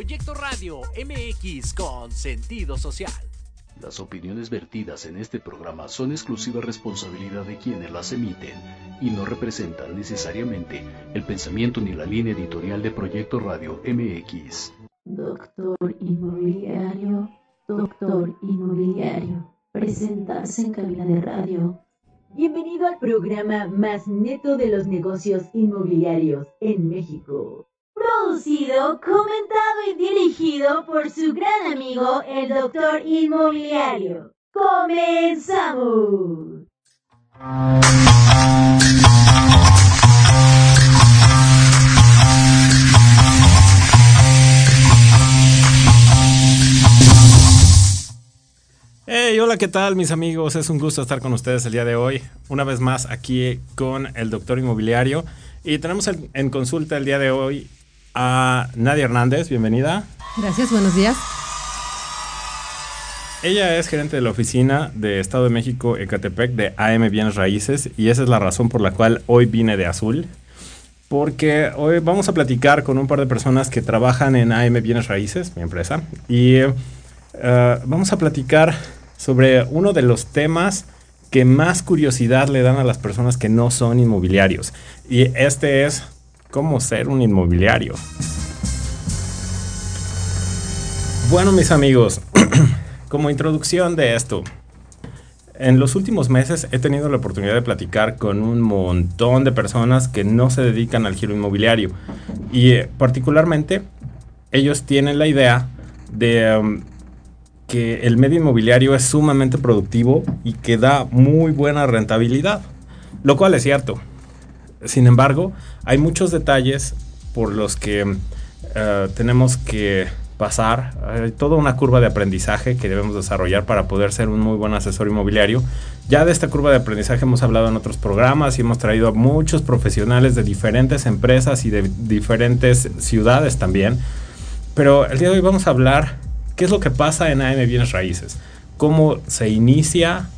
Proyecto Radio MX con sentido social. Las opiniones vertidas en este programa son exclusiva responsabilidad de quienes las emiten y no representan necesariamente el pensamiento ni la línea editorial de Proyecto Radio MX. Doctor Inmobiliario, Doctor Inmobiliario, presentarse en cabina de radio. Bienvenido al programa más neto de los negocios inmobiliarios en México. Producido, comentado y dirigido por su gran amigo, el Doctor Inmobiliario. ¡Comenzamos! Hey, hola, ¿qué tal mis amigos? Es un gusto estar con ustedes el día de hoy, una vez más aquí con el doctor inmobiliario. Y tenemos en, consulta el día de hoy a Nadia Hernández, bienvenida. Gracias, buenos días. Ella es gerente de la oficina de Estado de México Ecatepec de AM Bienes Raíces y esa es la razón por la cual hoy vine de azul. Porque hoy vamos a platicar con un par de personas que trabajan en AM Bienes Raíces, mi empresa, y eh, vamos a platicar sobre uno de los temas que más curiosidad le dan a las personas que no son inmobiliarios. Y este es cómo ser un inmobiliario. Bueno, mis amigos, como introducción de esto, en los últimos meses he tenido la oportunidad de platicar con un montón de personas que no se dedican al giro inmobiliario y eh, particularmente ellos tienen la idea de um, que el medio inmobiliario es sumamente productivo y que da muy buena rentabilidad, lo cual es cierto. Sin embargo, hay muchos detalles por los que eh, tenemos que pasar, hay toda una curva de aprendizaje que debemos desarrollar para poder ser un muy buen asesor inmobiliario. Ya de esta curva de aprendizaje hemos hablado en otros programas y hemos traído a muchos profesionales de diferentes empresas y de diferentes ciudades también. Pero el día de hoy vamos a hablar qué es lo que pasa en AM Bienes Raíces, cómo se inicia,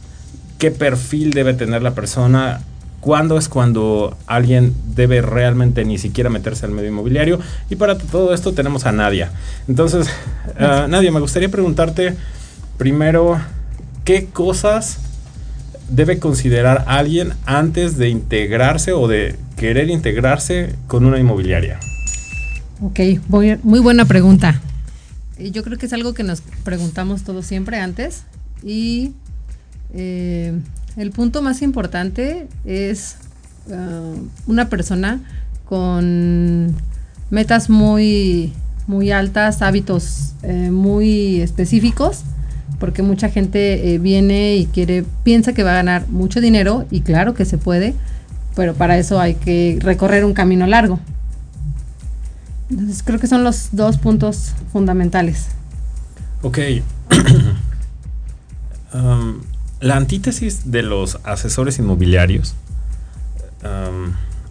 qué perfil debe tener la persona cuándo es cuando alguien debe realmente ni siquiera meterse al medio inmobiliario. Y para todo esto tenemos a Nadia. Entonces, uh, Nadia, me gustaría preguntarte primero, ¿qué cosas debe considerar alguien antes de integrarse o de querer integrarse con una inmobiliaria? Ok, muy, muy buena pregunta. Yo creo que es algo que nos preguntamos todos siempre antes y eh, el punto más importante es uh, una persona con metas muy, muy altas, hábitos eh, muy específicos, porque mucha gente eh, viene y quiere, piensa que va a ganar mucho dinero, y claro que se puede, pero para eso hay que recorrer un camino largo. Entonces creo que son los dos puntos fundamentales. Ok. um, la antítesis de los asesores inmobiliarios,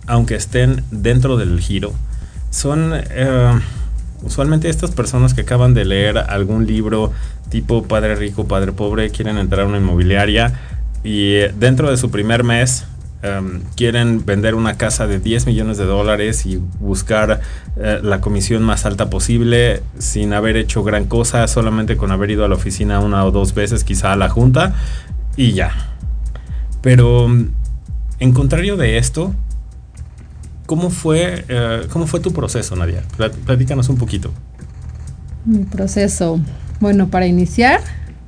aunque estén dentro del giro, son uh, usualmente estas personas que acaban de leer algún libro tipo Padre Rico, Padre Pobre, quieren entrar a una inmobiliaria y dentro de su primer mes quieren vender una casa de 10 millones de dólares y buscar uh, la comisión más alta posible sin haber hecho gran cosa, solamente con haber ido a la oficina una o dos veces, quizá a la junta, y ya. Pero en contrario de esto, ¿cómo fue, uh, ¿cómo fue tu proceso, Nadia? Platícanos un poquito. Mi proceso. Bueno, para iniciar,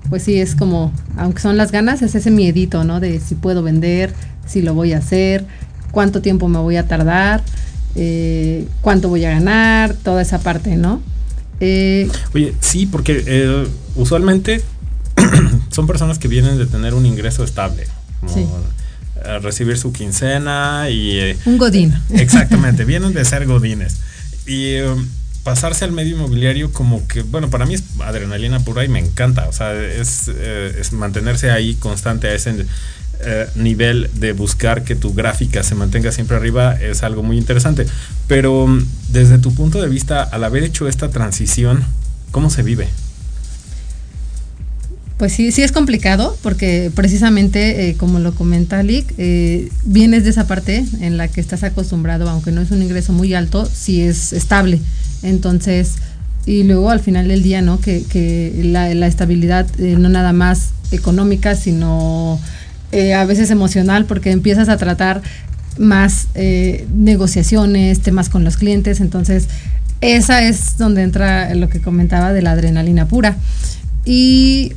pues sí, es como, aunque son las ganas, es ese miedito, ¿no? De si puedo vender, si lo voy a hacer, cuánto tiempo me voy a tardar, eh, cuánto voy a ganar, toda esa parte, ¿no? Eh, Oye, sí, porque eh, usualmente son personas que vienen de tener un ingreso estable. Como sí. recibir su quincena y... eh, Un godín. Exactamente, vienen de ser godines. Y um, pasarse al medio inmobiliario como que, bueno, para mí es adrenalina pura y me encanta. O sea, es, eh, es mantenerse ahí constante a ese eh, nivel de buscar que tu gráfica se mantenga siempre arriba es algo muy interesante. Pero um, desde tu punto de vista, al haber hecho esta transición, ¿cómo se vive? Pues sí, sí es complicado porque precisamente, eh, como lo comenta Lick, eh, vienes de esa parte en la que estás acostumbrado, aunque no es un ingreso muy alto, sí es estable. Entonces, y luego al final del día, ¿no? Que, la, estabilidad eh, no nada más económica, sino eh, a veces emocional, porque empiezas a tratar más negociaciones, temas con los clientes, entonces esa es donde entra lo que comentaba de la adrenalina pura. Y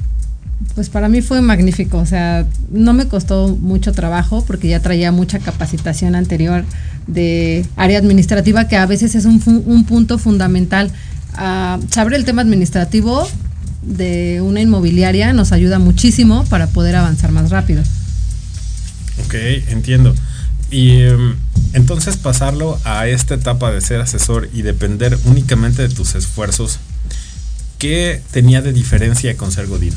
pues para mí fue magnífico, o sea, no me costó mucho trabajo porque ya traía mucha capacitación anterior de área administrativa, que a veces es un, un punto fundamental. Uh, saber el tema administrativo de una inmobiliaria nos ayuda muchísimo para poder avanzar más rápido. Ok, entiendo. Y em, entonces pasarlo a esta etapa de ser asesor y depender únicamente de tus esfuerzos, ¿qué tenía de diferencia con ser Godín?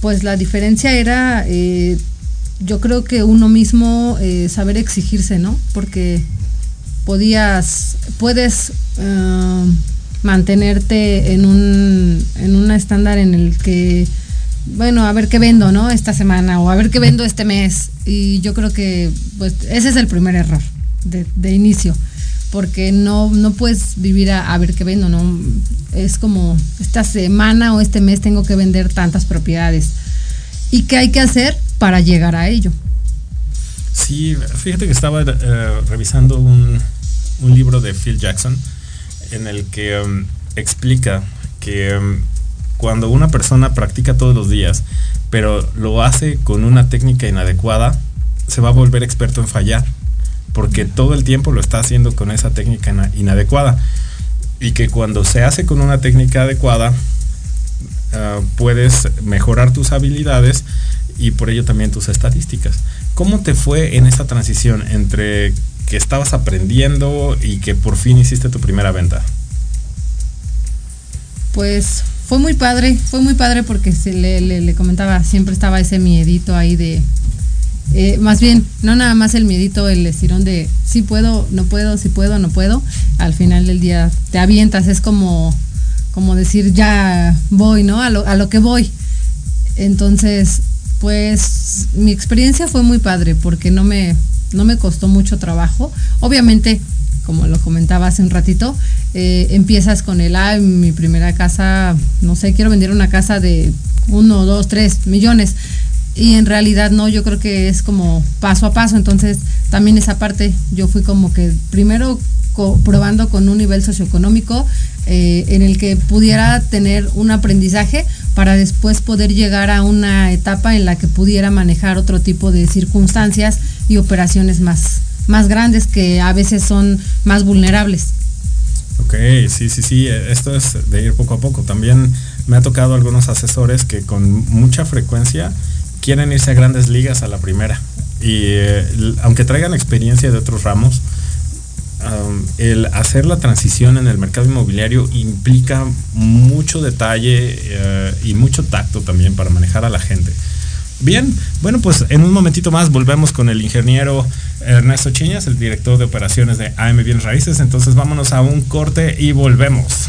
Pues la diferencia era, eh, yo creo que uno mismo eh, saber exigirse, ¿no? Porque podías, puedes eh, mantenerte en un, en un estándar en el que bueno, a ver qué vendo, ¿no? Esta semana o a ver qué vendo este mes. Y yo creo que pues ese es el primer error de, inicio, porque no, no puedes vivir a, ver qué vendo, ¿no? Es como esta semana o este mes tengo que vender tantas propiedades. ¿Y qué hay que hacer para llegar a ello? Sí, fíjate que estaba eh, revisando un, un, libro de Phil Jackson en el que um, explica que um, cuando una persona practica todos los días, pero lo hace con una técnica inadecuada, se va a volver experto en fallar, porque todo el tiempo lo está haciendo con esa técnica inadecuada. Y que cuando se hace con una técnica adecuada, ah, puedes mejorar tus habilidades y por ello también tus estadísticas. ¿Cómo te fue en esta transición entre que estabas aprendiendo y que por fin hiciste tu primera venta? Pues fue muy padre, fue muy padre porque se le, comentaba, siempre estaba ese miedito ahí de, eh, más bien, no nada más el miedito, el estirón de si puedo, no puedo, si puedo, no puedo. Al final del día te avientas, es como, como decir ya voy, ¿no? A lo, a lo que voy. Entonces, pues mi experiencia fue muy padre porque no me, no me costó mucho trabajo. Obviamente como lo comentaba hace un ratito, eh, empiezas con el, ah, mi primera casa, no sé, quiero vender una casa de uno, dos, tres millones. Y en realidad no, yo creo que es como paso a paso. Entonces, también esa parte, yo fui como que primero probando con un nivel socioeconómico eh, en el que pudiera tener un aprendizaje para después poder llegar a una etapa en la que pudiera manejar otro tipo de circunstancias y operaciones más, más grandes que a veces son más vulnerables. Ok, sí, sí, sí, esto es de ir poco a poco. También me ha tocado algunos asesores que con mucha frecuencia quieren irse a grandes ligas a la primera. Y eh, aunque traigan experiencia de otros ramos, el hacer la transición en el mercado inmobiliario implica mucho detalle eh, y mucho tacto también para manejar a la gente. Bien, bueno, pues en un momentito más volvemos con el ingeniero Ernesto Chiñas, el director de operaciones de AM Bienes Raíces. Entonces vámonos a un corte y volvemos.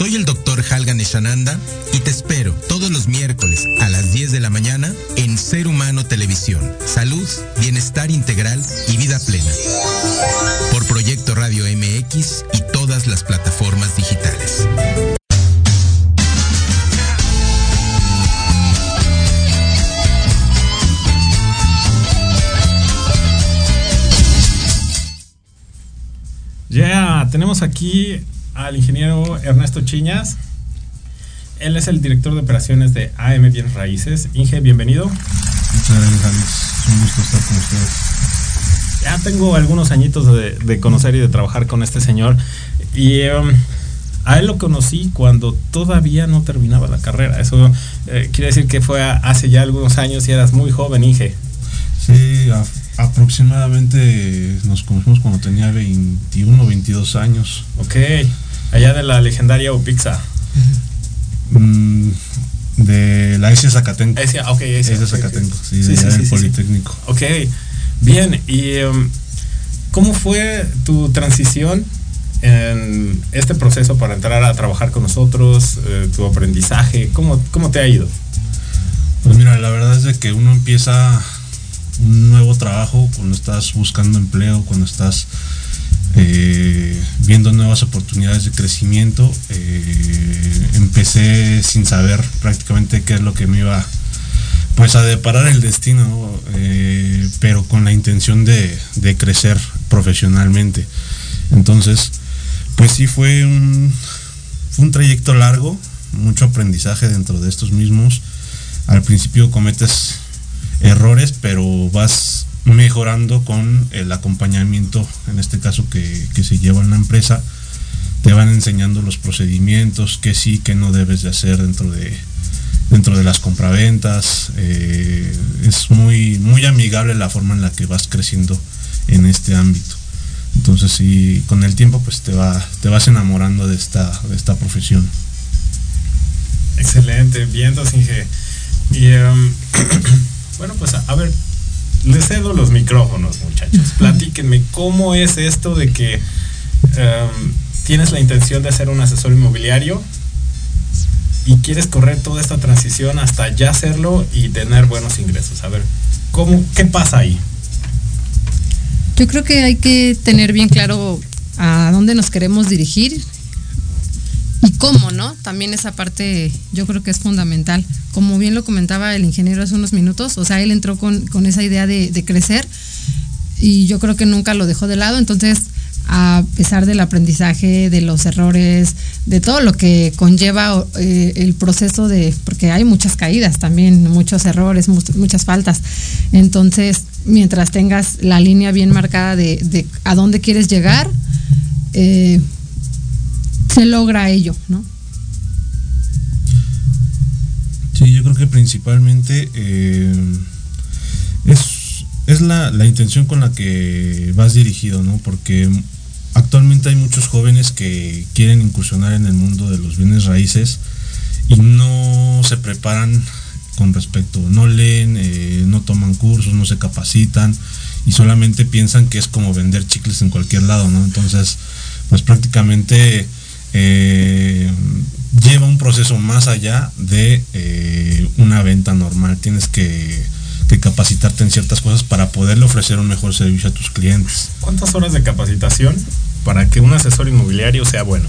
Soy el doctor Halgan Eshananda y te espero todos los miércoles a las 10 de la mañana en Ser Humano Televisión. Salud, bienestar integral y vida plena. Por Proyecto Radio MX y todas las plataformas digitales. Ya, tenemos aquí al ingeniero Ernesto Chiñas. Él es el director de operaciones de AM Bienes Raíces. Inge, bienvenido. Muchas gracias, Alex. Es un gusto estar con ustedes. Ya tengo algunos añitos de, de conocer y de trabajar con este señor. Y um, a él lo conocí cuando todavía no terminaba la carrera. Eso eh, quiere decir que fue hace ya algunos años y eras muy joven, Inge. Sí, a, aproximadamente nos conocimos cuando tenía 21 o 22 años. Ok, allá de la legendaria Upixa. Mm, de la S Zacatenco. S, ok, S, S Zacatenco, sí, sí, sí, del Politécnico. Ok, bien, y um, ¿cómo fue tu transición en este proceso para entrar a trabajar con nosotros, eh, tu aprendizaje? ¿Cómo, ¿Cómo te ha ido? Pues mira, la verdad es de que uno empieza un nuevo trabajo cuando estás buscando empleo, cuando estás eh, viendo nuevas oportunidades de crecimiento. Eh, empecé sin saber prácticamente qué es lo que me iba pues a deparar el destino, eh, pero con la intención de, de, crecer profesionalmente. Entonces, pues sí fue un, fue un trayecto largo, mucho aprendizaje dentro de estos mismos. Al principio cometes errores, pero vas mejorando con el acompañamiento, en este caso que, que, se lleva en la empresa, te van enseñando los procedimientos, que sí, que no debes de hacer dentro de, dentro de las compraventas. Eh, es muy, muy amigable la forma en la que vas creciendo en este ámbito. Entonces sí, con el tiempo pues te, va, te vas enamorando de esta, de esta profesión. Excelente, bien, Inge. Y um, bueno, pues a ver, les cedo los micrófonos, muchachos. Platíquenme, ¿cómo es esto de que um, tienes la intención de ser un asesor inmobiliario y quieres correr toda esta transición hasta ya hacerlo y tener buenos ingresos? A ver, ¿cómo, ¿qué pasa ahí? Yo creo que hay que tener bien claro a dónde nos queremos dirigir y cómo, ¿no? También esa parte yo creo que es fundamental. Como bien lo comentaba el ingeniero hace unos minutos, o sea, él entró con, con esa idea de, crecer y yo creo que nunca lo dejó de lado, entonces a pesar del aprendizaje, de los errores, de todo lo que conlleva eh, el proceso de, porque hay muchas caídas también, muchos errores, muchas faltas. Entonces, mientras tengas la línea bien marcada de, de a dónde quieres llegar, eh, se logra ello, ¿no? Sí, yo creo que principalmente eh, es, es la, la, intención con la que vas dirigido, ¿no? Porque actualmente hay muchos jóvenes que quieren incursionar en el mundo de los bienes raíces y no se preparan con respecto, no leen, eh, no toman cursos, no se capacitan y solamente piensan que es como vender chicles en cualquier lado, ¿no? Entonces, pues prácticamente eh, lleva un proceso más allá de eh, una venta normal. Tienes que, que, capacitarte en ciertas cosas para poderle ofrecer un mejor servicio a tus clientes. ¿Cuántas horas de capacitación para que un asesor inmobiliario sea bueno?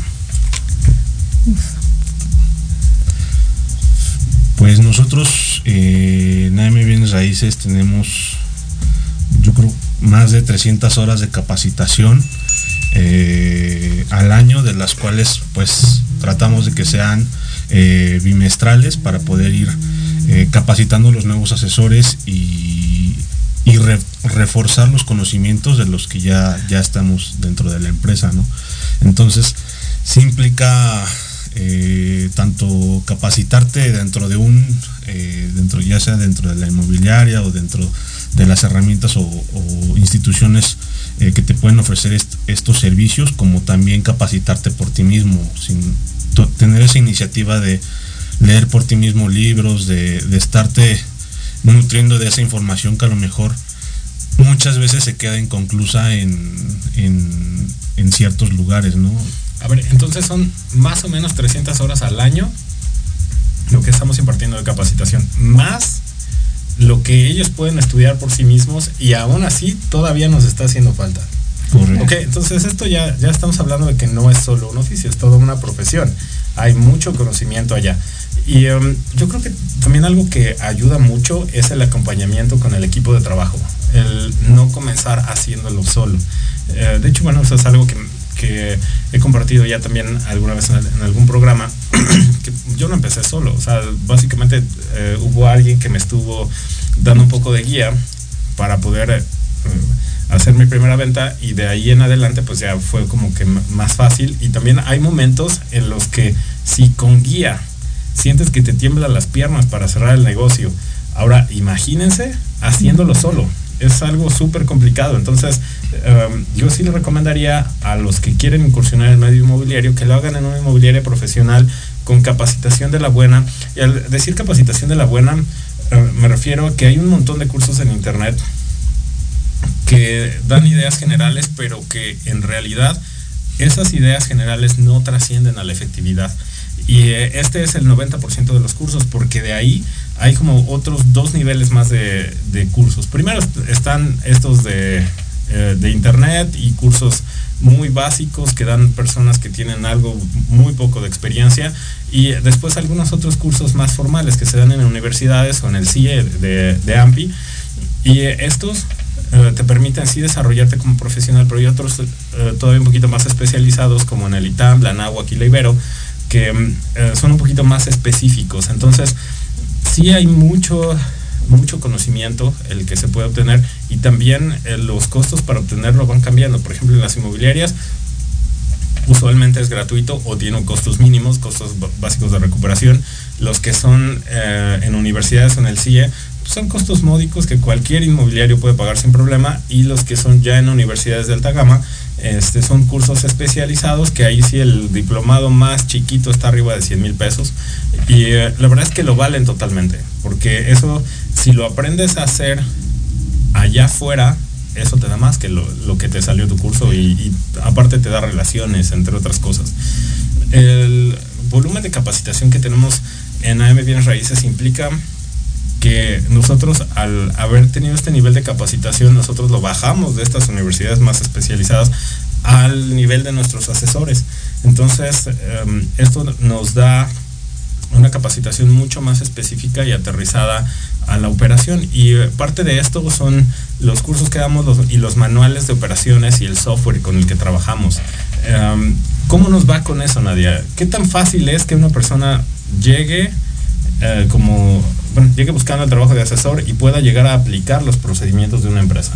Pues nosotros eh, en AM Bienes Raíces tenemos, yo creo, más de 300 horas de capacitación eh, al año, de las cuales pues tratamos de que sean eh, bimestrales para poder ir eh, capacitando los nuevos asesores y, y re, reforzar los conocimientos de los que ya, ya estamos dentro de la empresa, ¿no? Entonces, sí implica eh, tanto capacitarte dentro de un, eh, dentro, ya sea dentro de la inmobiliaria o dentro de las herramientas o, instituciones eh, que te pueden ofrecer estos servicios, como también capacitarte por ti mismo, sin tener esa iniciativa de leer por ti mismo libros, de, estarte nutriendo de esa información que a lo mejor muchas veces se queda inconclusa en, en, en ciertos lugares, ¿no? A ver, entonces son más o menos 300 horas al año lo que estamos impartiendo de capacitación, más lo que ellos pueden estudiar por sí mismos y aún así todavía nos está haciendo falta. Correcto. Ok, entonces esto ya, ya estamos hablando de que no es solo un oficio, es toda una profesión. Hay mucho conocimiento allá. Y um, yo creo que también algo que ayuda mucho es el acompañamiento con el equipo de trabajo, el no comenzar haciéndolo solo. Eh, de hecho, bueno, eso es algo que que he compartido ya también alguna vez en, algún programa, que yo no empecé solo, o sea, básicamente eh, hubo alguien que me estuvo dando un poco de guía para poder eh, hacer mi primera venta y de ahí en adelante pues ya fue como que más fácil. Y también hay momentos en los que si con guía sientes que te tiemblan las piernas para cerrar el negocio, ahora imagínense haciéndolo solo es algo súper complicado. Entonces, em, yo sí le recomendaría a los que quieren incursionar en el medio inmobiliario que lo hagan en una inmobiliaria profesional con capacitación de la buena. Y al decir capacitación de la buena, em, me refiero a que hay un montón de cursos en internet que dan ideas generales, pero que en realidad esas ideas generales no trascienden a la efectividad. Y eh, este es el 90% de los cursos, porque de ahí hay como otros dos niveles más de, cursos. Primero están estos de, eh, de, internet y cursos muy básicos que dan personas que tienen algo muy poco de experiencia y después algunos otros cursos más formales que se dan en universidades o en el CIE de, AMPI y estos eh, te permiten sí desarrollarte como profesional, pero hay otros todavía un poquito más especializados como en el ITAM, la NAHUAC y la Ibero que son un poquito más específicos. Entonces, sí hay mucho, mucho conocimiento el que se puede obtener y también eh, los costos para obtenerlo van cambiando. Por ejemplo, en las inmobiliarias usualmente es gratuito o tiene costos mínimos, costos básicos de recuperación. Los que son eh, en universidades o en el CIE son costos módicos que cualquier inmobiliario puede pagar sin problema y los que son ya en universidades de alta gama este, son cursos especializados que ahí sí el diplomado más chiquito está arriba de 100 mil pesos y eh, la verdad es que lo valen totalmente porque eso si lo aprendes a hacer allá afuera eso te da más que lo, que te salió tu curso y, aparte te da relaciones entre otras cosas. El volumen de capacitación que tenemos en AM Bienes Raíces implica que nosotros al haber tenido este nivel de capacitación, nosotros lo bajamos de estas universidades más especializadas al nivel de nuestros asesores. Entonces, em, esto nos da una capacitación mucho más específica y aterrizada a la operación. Y eh, parte de esto son los cursos que damos y los manuales de operaciones y el software con el que trabajamos. Em, ¿Cómo nos va con eso, Nadia? ¿Qué tan fácil es que una persona llegue eh, como bueno, llegue buscando el trabajo de asesor y pueda llegar a aplicar los procedimientos de una empresa?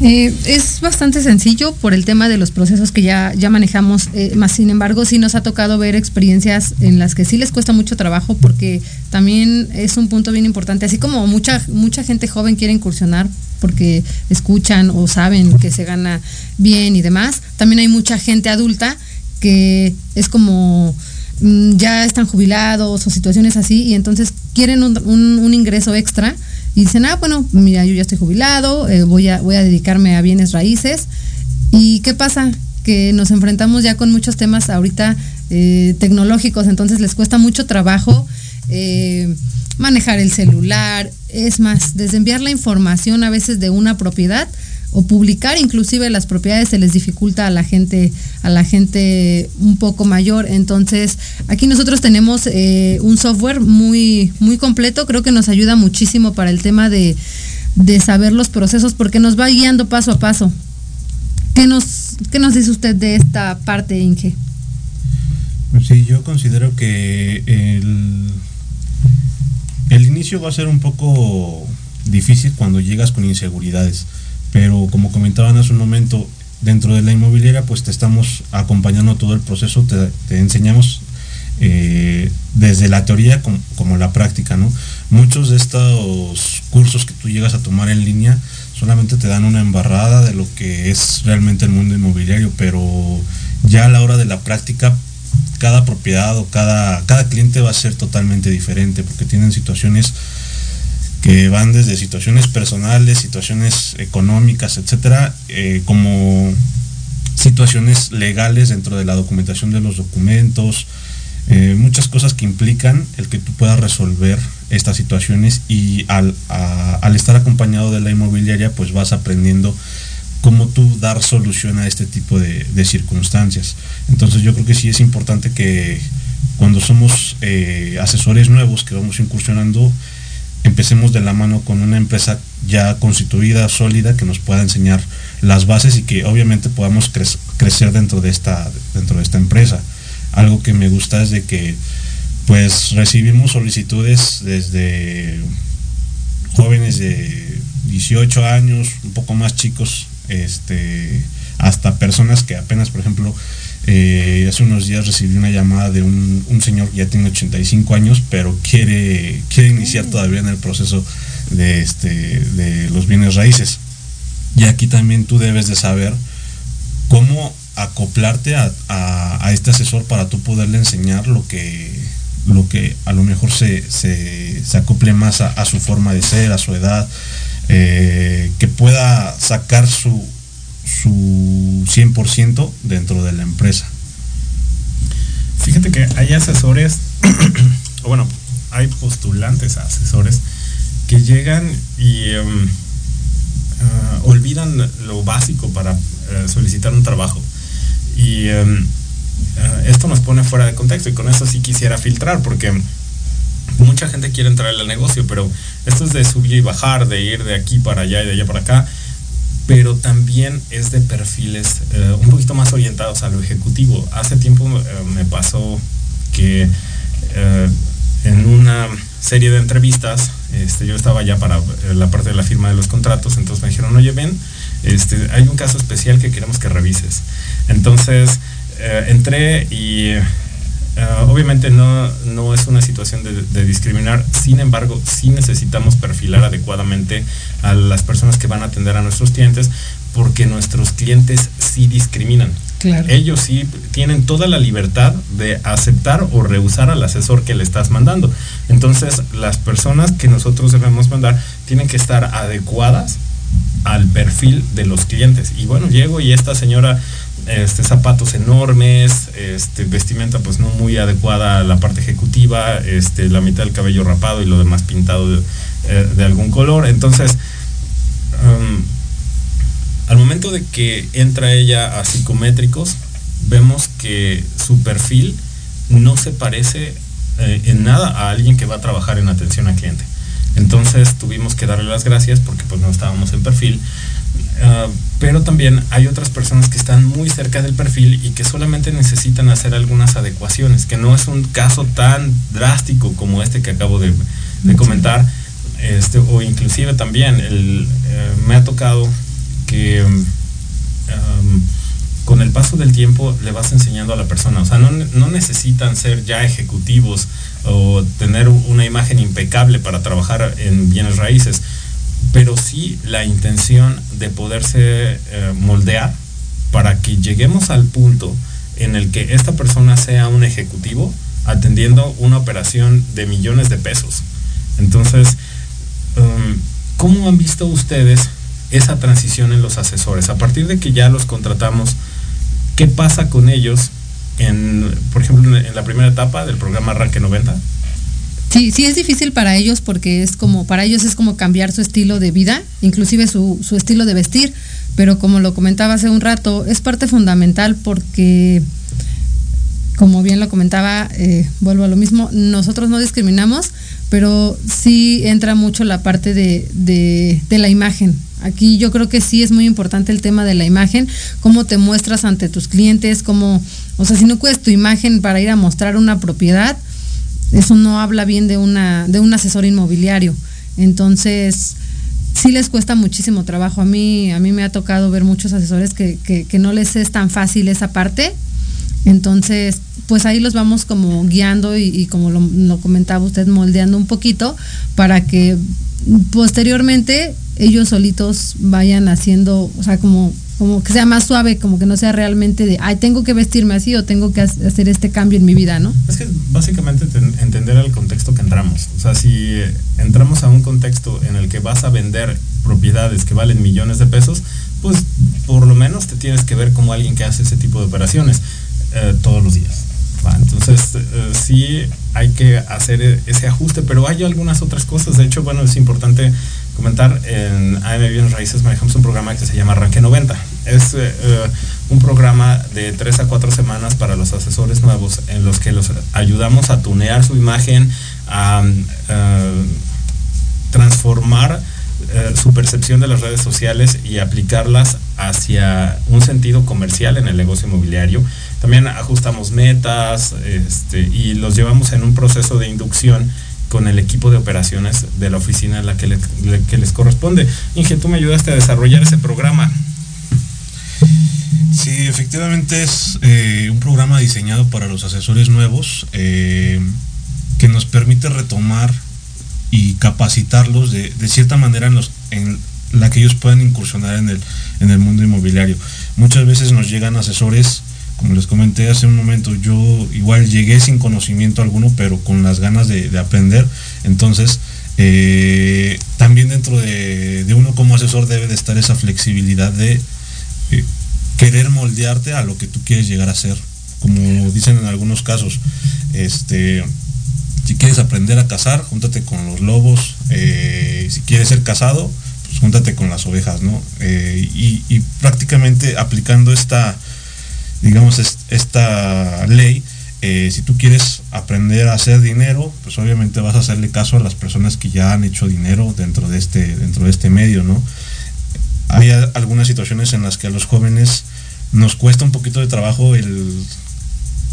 Eh, es bastante sencillo por el tema de los procesos que ya, ya manejamos, eh, más sin embargo sí nos ha tocado ver experiencias en las que sí les cuesta mucho trabajo porque también es un punto bien importante, así como mucha, mucha gente joven quiere incursionar porque escuchan o saben que se gana bien y demás, también hay mucha gente adulta que es como ya están jubilados o situaciones así y entonces quieren un, ingreso extra y dicen, ah, bueno, mira, yo ya estoy jubilado, eh, voy, a, voy a dedicarme a bienes raíces. ¿Y qué pasa? Que nos enfrentamos ya con muchos temas ahorita eh, tecnológicos, entonces les cuesta mucho trabajo eh, manejar el celular, es más, desde enviar la información a veces de una propiedad o publicar inclusive las propiedades se les dificulta a la gente a la gente un poco mayor. Entonces aquí nosotros tenemos eh, un software muy muy completo. Creo que nos ayuda muchísimo para el tema de, de saber los procesos porque nos va guiando paso a paso. ¿qué nos qué nos dice usted de esta parte Inge? Pues sí yo considero que el el inicio va a ser un poco difícil cuando llegas con inseguridades pero como comentaban hace un momento, dentro de la inmobiliaria pues te estamos acompañando todo el proceso, te, enseñamos eh, desde la teoría como, la práctica, ¿no? Muchos de estos cursos que tú llegas a tomar en línea solamente te dan una embarrada de lo que es realmente el mundo inmobiliario, pero ya a la hora de la práctica cada propiedad o cada, cada cliente va a ser totalmente diferente porque tienen situaciones que van desde situaciones personales, situaciones económicas, etcétera, eh, como situaciones legales dentro de la documentación de los documentos, eh, muchas cosas que implican el que tú puedas resolver estas situaciones y al, estar acompañado de la inmobiliaria pues vas aprendiendo cómo tú dar solución a este tipo de, circunstancias. Entonces yo creo que sí es importante que cuando somos eh, asesores nuevos que vamos incursionando, empecemos de la mano con una empresa ya constituida, sólida, que nos pueda enseñar las bases y que obviamente podamos crecer dentro de, esta, dentro de esta empresa. Algo que me gusta es de que pues recibimos solicitudes desde jóvenes de 18 años, un poco más chicos, este, hasta personas que apenas, por ejemplo, eh, hace unos días recibí una llamada de un, señor que ya tiene 85 años, pero quiere, quiere iniciar todavía en el proceso de, este, de los bienes raíces. Y aquí también tú debes de saber cómo acoplarte a, este asesor para tú poderle enseñar lo que, lo que a lo mejor se, acople más a, su forma de ser, a su edad, eh, que pueda sacar su, su 100% dentro de la empresa. Fíjate que hay asesores, o bueno, hay postulantes a asesores que llegan y em, ah, olvidan lo básico para eh, solicitar un trabajo. Y em, ah, esto nos pone fuera de contexto y con eso sí quisiera filtrar porque mucha gente quiere entrar al negocio, pero esto es de subir y bajar, de ir de aquí para allá y de allá para acá pero también es de perfiles eh, un poquito más orientados a lo ejecutivo. Hace tiempo eh, me pasó que eh, en una serie de entrevistas, este, yo estaba ya para la parte de la firma de los contratos, entonces me dijeron, oye, ven, este, hay un caso especial que queremos que revises. Entonces entré y Ah, obviamente no, no, es una situación de, discriminar, sin embargo, sí necesitamos perfilar adecuadamente a las personas que van a atender a nuestros clientes, porque nuestros clientes sí discriminan. Ellos sí tienen toda la libertad de aceptar o rehusar al asesor que le estás mandando. Entonces, las personas que nosotros debemos mandar tienen que estar adecuadas al perfil de los clientes. Y bueno, llego y esta señora este, zapatos enormes, este, vestimenta pues no muy adecuada a la parte ejecutiva, este, la mitad del cabello rapado y lo demás pintado de, eh, algún color. Entonces, um, al momento de que entra ella a psicométricos, vemos que su perfil no se parece eh, en nada a alguien que va a trabajar en atención al cliente. Entonces tuvimos que darle las gracias porque pues no estábamos en perfil Ah, pero también hay otras personas que están muy cerca del perfil y que solamente necesitan hacer algunas adecuaciones, que no es un caso tan drástico como este que acabo de, comentar, este, o inclusive también el, eh, me ha tocado que con el paso del tiempo le vas enseñando a la persona, o sea, no, no necesitan ser ya ejecutivos o tener una imagen impecable para trabajar en bienes raíces pero sí la intención de poderse eh, moldear para que lleguemos al punto en el que esta persona sea un ejecutivo atendiendo una operación de millones de pesos. Entonces, um, ¿cómo han visto ustedes esa transición en los asesores? A partir de que ya los contratamos, ¿qué pasa con ellos en, por ejemplo, en la primera etapa del programa Arranque 90? Sí, sí es difícil para ellos porque es como, para ellos es como cambiar su estilo de vida, inclusive su, su estilo de vestir, pero como lo comentaba hace un rato, es parte fundamental porque, como bien lo comentaba, eh, vuelvo a lo mismo, nosotros no discriminamos, pero sí entra mucho la parte de, de, la imagen. Aquí yo creo que sí es muy importante el tema de la imagen, cómo te muestras ante tus clientes, cómo, o sea, si no cuidas tu imagen para ir a mostrar una propiedad, eso no habla bien de, una, de un asesor inmobiliario. Entonces, sí les cuesta muchísimo trabajo. A mí, a mí me ha tocado ver muchos asesores que, que, no les es tan fácil esa parte. Entonces, pues ahí los vamos como guiando y, como lo, lo, comentaba usted, moldeando un poquito para que posteriormente ellos solitos vayan haciendo, o sea, como como que sea más suave, como que no sea realmente de, ay, tengo que vestirme así o tengo que hacer este cambio en mi vida, ¿no? Es que básicamente entender el contexto que entramos. O sea, si entramos a un contexto en el que vas a vender propiedades que valen millones de pesos, pues por lo menos te tienes que ver como alguien que hace ese tipo de operaciones eh, todos los días. Entonces, eh, sí hay que hacer ese ajuste, pero hay algunas otras cosas. De hecho, bueno, es importante comentar, en AM Bien Raíces manejamos un programa que se llama Arranque 90. Es eh, eh, un programa de 3 a 4 semanas para los asesores nuevos en los que los ayudamos a tunear su imagen, a eh, transformar su percepción de las redes sociales y aplicarlas hacia un sentido comercial en el negocio inmobiliario. También ajustamos metas este, y los llevamos en un proceso de inducción con el equipo de operaciones de la oficina en la que, les corresponde. Inge, tú me ayudaste a desarrollar ese programa. Sí, efectivamente es eh, un programa diseñado para los asesores nuevos eh, que nos permite retomar y capacitarlos de, cierta manera en, la que ellos puedan incursionar en el mundo inmobiliario. Muchas veces nos llegan asesores como les comenté hace un momento, yo igual llegué sin conocimiento alguno, pero con las ganas de, aprender. Entonces, eh, también dentro de, uno como asesor debe de estar esa flexibilidad de eh, querer moldearte a lo que tú quieres llegar a ser. Como dicen en algunos casos, este, si quieres aprender a cazar, júntate con los lobos. Eh, si quieres ser casado, pues júntate con las ovejas, ¿no? y prácticamente aplicando esta digamos, esta ley, eh, si tú quieres aprender a hacer dinero, pues obviamente vas a hacerle caso a las personas que ya han hecho dinero dentro de este, dentro de este medio, ¿no? Hay algunas situaciones en las que a los jóvenes nos cuesta un poquito de trabajo el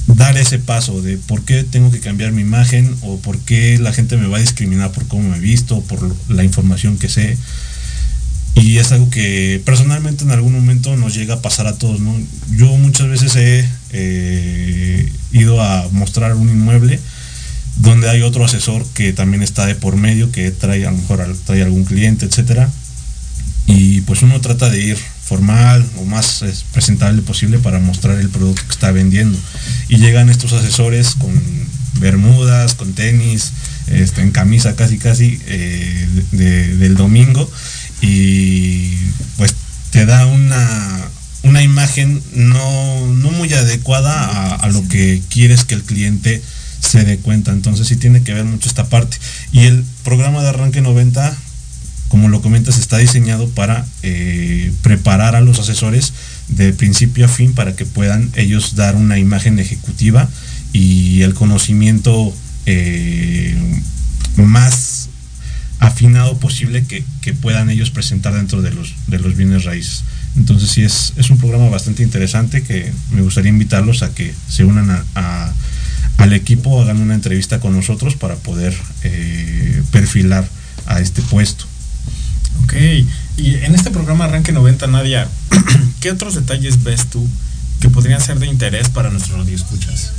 dar ese paso de por qué tengo que cambiar mi imagen o por qué la gente me va a discriminar por cómo me he visto, por la información que sé y es algo que personalmente en algún momento nos llega a pasar a todos. ¿no? Yo muchas veces he eh, ido a mostrar un inmueble donde hay otro asesor que también está de por medio, que trae a lo mejor trae algún cliente, etcétera. Y pues uno trata de ir formal o más presentable posible para mostrar el producto que está vendiendo. Y llegan estos asesores con bermudas, con tenis, este, en camisa casi casi eh, del domingo y pues te da una, una imagen no, muy adecuada a, lo que quieres que el cliente se dé cuenta. Entonces sí tiene que ver mucho esta parte. Y el programa de arranque 90, como lo comentas, está diseñado para eh, preparar a los asesores de principio a fin para que puedan ellos dar una imagen ejecutiva y el conocimiento eh, más afinado posible que, puedan ellos presentar dentro de los, de los bienes raíces. Entonces sí es, es un programa bastante interesante que me gustaría invitarlos a que se unan a, al equipo, hagan una entrevista con nosotros para poder eh, perfilar a este puesto. Ok, y en este programa Arranque 90, Nadia, ¿qué otros detalles ves tú que podrían ser de interés para nuestros radioescuchas?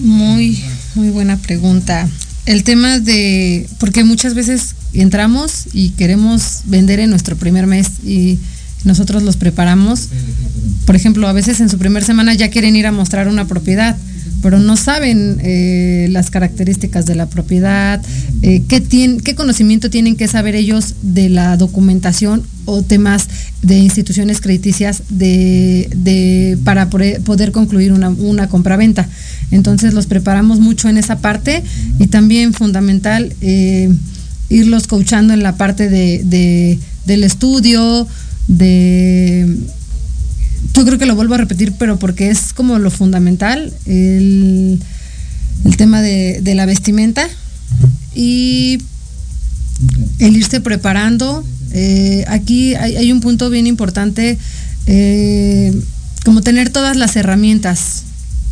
Muy, muy buena pregunta el tema de, porque muchas veces entramos y queremos vender en nuestro primer mes y nosotros los preparamos. Por ejemplo, a veces en su primer semana ya quieren ir a mostrar una propiedad, pero no saben eh, las características de la propiedad, eh, qué, conocimiento tienen que saber ellos de la documentación o temas de instituciones crediticias para poder concluir una, una compraventa. Entonces los preparamos mucho en esa parte y también fundamental eh, irlos coachando en la parte de, del estudio, de... Yo creo que lo vuelvo a repetir, pero porque es como lo fundamental, el, tema de, la vestimenta y el irse preparando. Eh, aquí hay, un punto bien importante, eh, como tener todas las herramientas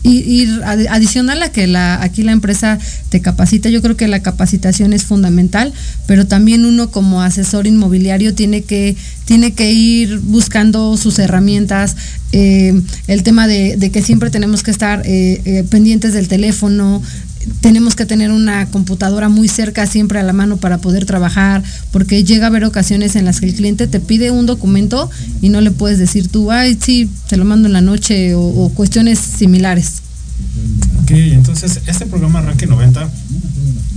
y, adicional a que la, aquí la empresa te capacita, yo creo que la capacitación es fundamental, pero también uno como asesor inmobiliario tiene que, tiene que ir buscando sus herramientas, eh, el tema de, que siempre tenemos que estar eh, eh, pendientes del teléfono, tenemos que tener una computadora muy cerca siempre a la mano para poder trabajar, porque llega a haber ocasiones en las que el cliente te pide un documento y no le puedes decir tú, ay, sí, te lo mando en la noche o, cuestiones similares. Ok, entonces este programa Arranque 90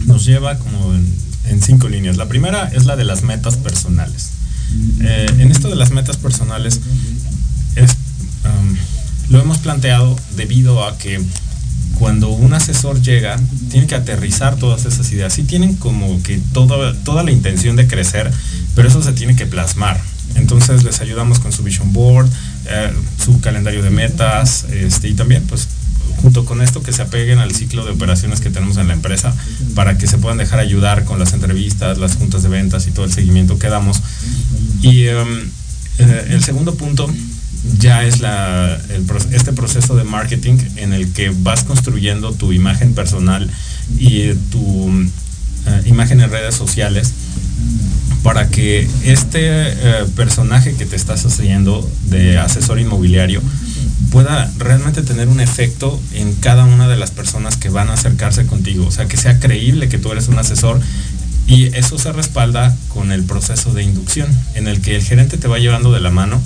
nos lleva como en, cinco líneas. La primera es la de las metas personales. Eh, en esto de las metas personales lo hemos planteado debido a que cuando un asesor llega, tiene que aterrizar todas esas ideas. Sí tienen como que toda, toda la intención de crecer, pero eso se tiene que plasmar. Entonces les ayudamos con su vision board, eh, su calendario de metas, este, y también pues junto con esto que se apeguen al ciclo de operaciones que tenemos en la empresa para que se puedan dejar ayudar con las entrevistas, las juntas de ventas y todo el seguimiento que damos. Y em, eh, el segundo punto ya es la, este proceso de marketing en el que vas construyendo tu imagen personal y tu eh, imagen en redes sociales para que este eh, personaje que te estás haciendo de asesor inmobiliario pueda realmente tener un efecto en cada una de las personas que van a acercarse contigo, o sea, que sea creíble que tú eres un asesor y eso se respalda con el proceso de inducción en el que el gerente te va llevando de la mano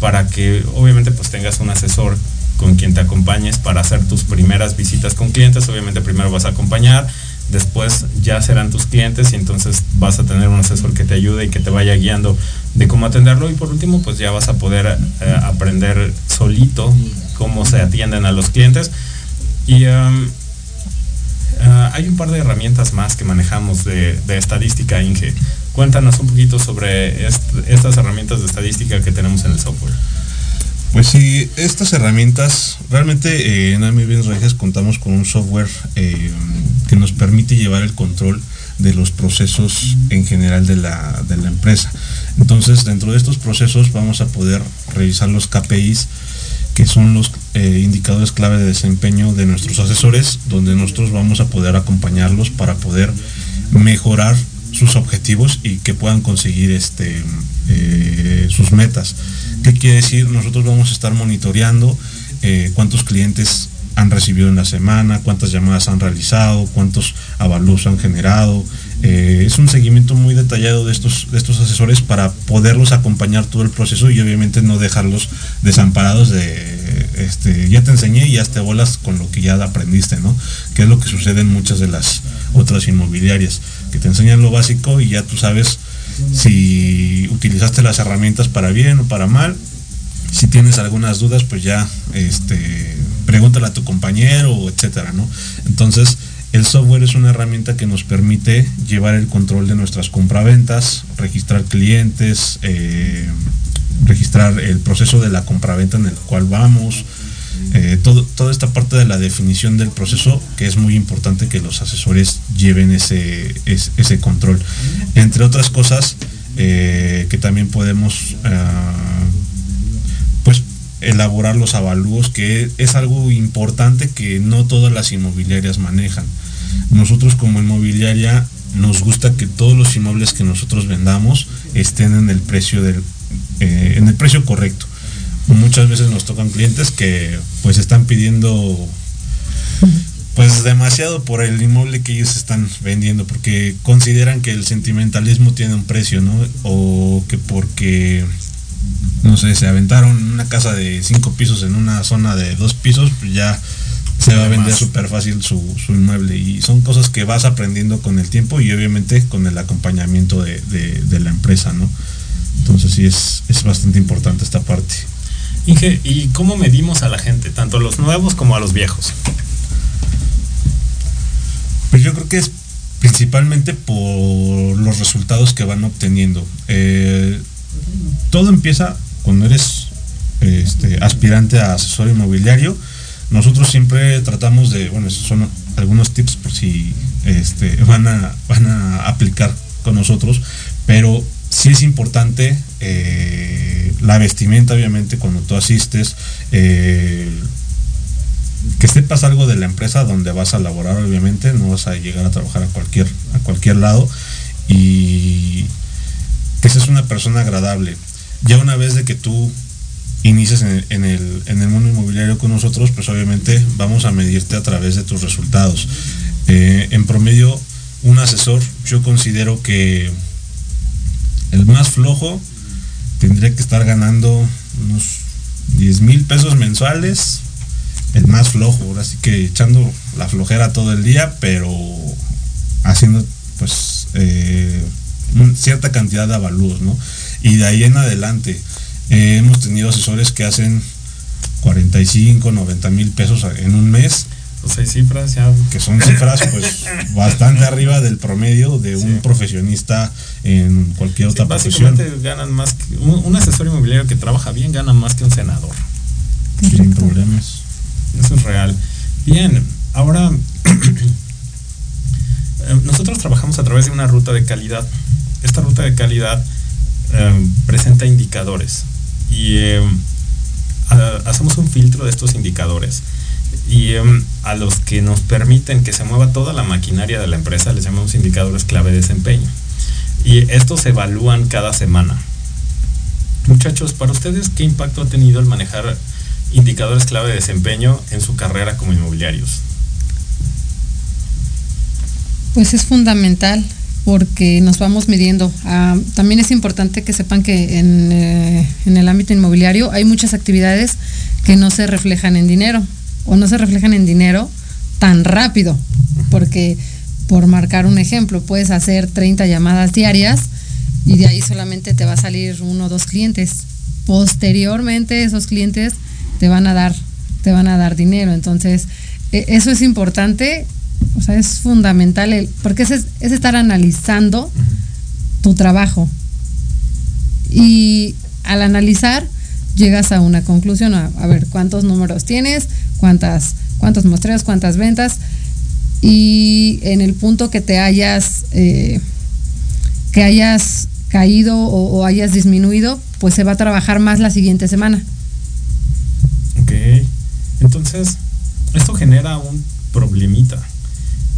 para que obviamente pues tengas un asesor con quien te acompañes para hacer tus primeras visitas con clientes. Obviamente primero vas a acompañar, después ya serán tus clientes y entonces vas a tener un asesor que te ayude y que te vaya guiando de cómo atenderlo y por último pues ya vas a poder eh, aprender solito cómo se atienden a los clientes y um, uh, hay un par de herramientas más que manejamos de, de estadística Inge Cuéntanos un poquito sobre estas herramientas de estadística que tenemos en el software. Pues sí, estas herramientas, realmente eh, en AMI Bienes Regias contamos con un software eh, que nos permite llevar el control de los procesos en general de la, empresa. Entonces, dentro de estos procesos vamos a poder revisar los KPIs, que son los eh, indicadores clave de desempeño de nuestros asesores, donde nosotros vamos a poder acompañarlos para poder mejorar sus objetivos y que puedan conseguir este, eh, sus metas. ¿Qué quiere decir? Nosotros vamos a estar monitoreando eh, cuántos clientes han recibido en la semana, cuántas llamadas han realizado, cuántos avalúos han generado. Eh, es un seguimiento muy detallado de estos, de estos asesores para poderlos acompañar todo el proceso y obviamente no dejarlos desamparados de, este, ya te enseñé y ya te bolas con lo que ya aprendiste, ¿no? Que es lo que sucede en muchas de las otras inmobiliarias que te enseñan lo básico y ya tú sabes si utilizaste las herramientas para bien o para mal. Si tienes algunas dudas, pues ya este, pregúntale a tu compañero, etcétera, ¿no? Entonces, el software es una herramienta que nos permite llevar el control de nuestras compraventas, registrar clientes, eh, registrar el proceso de la compraventa en el cual vamos, eh, toda esta parte de la definición del proceso, que es muy importante que los asesores lleven ese, ese, control. Entre otras cosas, eh, que también podemos ah, elaborar los avalúos, que es algo importante que no todas las inmobiliarias manejan. Nosotros como inmobiliaria nos gusta que todos los inmuebles que nosotros vendamos estén en el precio del, eh, en el precio correcto muchas veces nos tocan clientes que pues están pidiendo pues demasiado por el inmueble que ellos están vendiendo porque consideran que el sentimentalismo tiene un precio, ¿no? O que porque no sé, se aventaron una casa de cinco pisos en una zona de dos pisos, pues ya se va a vender súper fácil su, inmueble. Y son cosas que vas aprendiendo con el tiempo y obviamente con el acompañamiento de, de la empresa, ¿no? Entonces sí es, es bastante importante esta parte. Inge, ¿y cómo medimos a la gente, tanto a los nuevos como a los viejos? Pues yo creo que es principalmente por los resultados que van obteniendo. Eh, todo empieza cuando eres este, aspirante a asesor inmobiliario. Nosotros siempre tratamos de, bueno, esos son algunos tips por si este, van, a, van a aplicar con nosotros, pero sí es importante eh, la vestimenta, obviamente, cuando tú asistes, eh, que sepas algo de la empresa donde vas a laborar, obviamente, no vas a llegar a trabajar a cualquier, a cualquier lado y que seas una persona agradable. Ya una vez de que tú inicias en el, en el, mundo inmobiliario con nosotros, pues obviamente vamos a medirte a través de tus resultados. Eh, en promedio, un asesor, yo considero que el más flojo tendría que estar ganando unos 10 mil pesos mensuales. El más flojo, así que echando la flojera todo el día, pero haciendo pues eh, cierta cantidad de avalúos, ¿no? Y de ahí en adelante eh, hemos tenido asesores que hacen 45, 90 mil pesos en un mes pues hay cifras Que son cifras pues bastante arriba del promedio de un profesionista en cualquier otra profesión. ganan más que, un, asesor inmobiliario que trabaja bien gana más que un senador. Sin problemas. Eso es real. Bien, ahora eh, nosotros trabajamos a través de una ruta de calidad. Esta ruta de calidad eh, presenta indicadores y eh, hacemos un filtro de estos indicadores y em, a los que nos permiten que se mueva toda la maquinaria de la empresa les llamamos indicadores clave de desempeño. Y estos se evalúan cada semana. Muchachos, para ustedes, ¿qué impacto ha tenido el manejar indicadores clave de desempeño en su carrera como inmobiliarios? Pues es fundamental porque nos vamos midiendo. Ah, también es importante que sepan que en, eh, en el ámbito inmobiliario hay muchas actividades que no se reflejan en dinero o no se reflejan en dinero tan rápido, porque por marcar un ejemplo, puedes hacer 30 llamadas diarias y de ahí solamente te va a salir uno o dos clientes. Posteriormente esos clientes te van a dar, te van a dar dinero. Entonces, e, eso es importante, o sea, es fundamental, porque es, es estar analizando tu trabajo. Y al analizar, llegas a una conclusión, a, ver cuántos números tienes, cuántas, cuántos muestreos, cuántas ventas, y en el punto que te hayas, eh, que hayas caído o, hayas disminuido, pues se va a trabajar más la siguiente semana. Ok, entonces esto genera un problemita.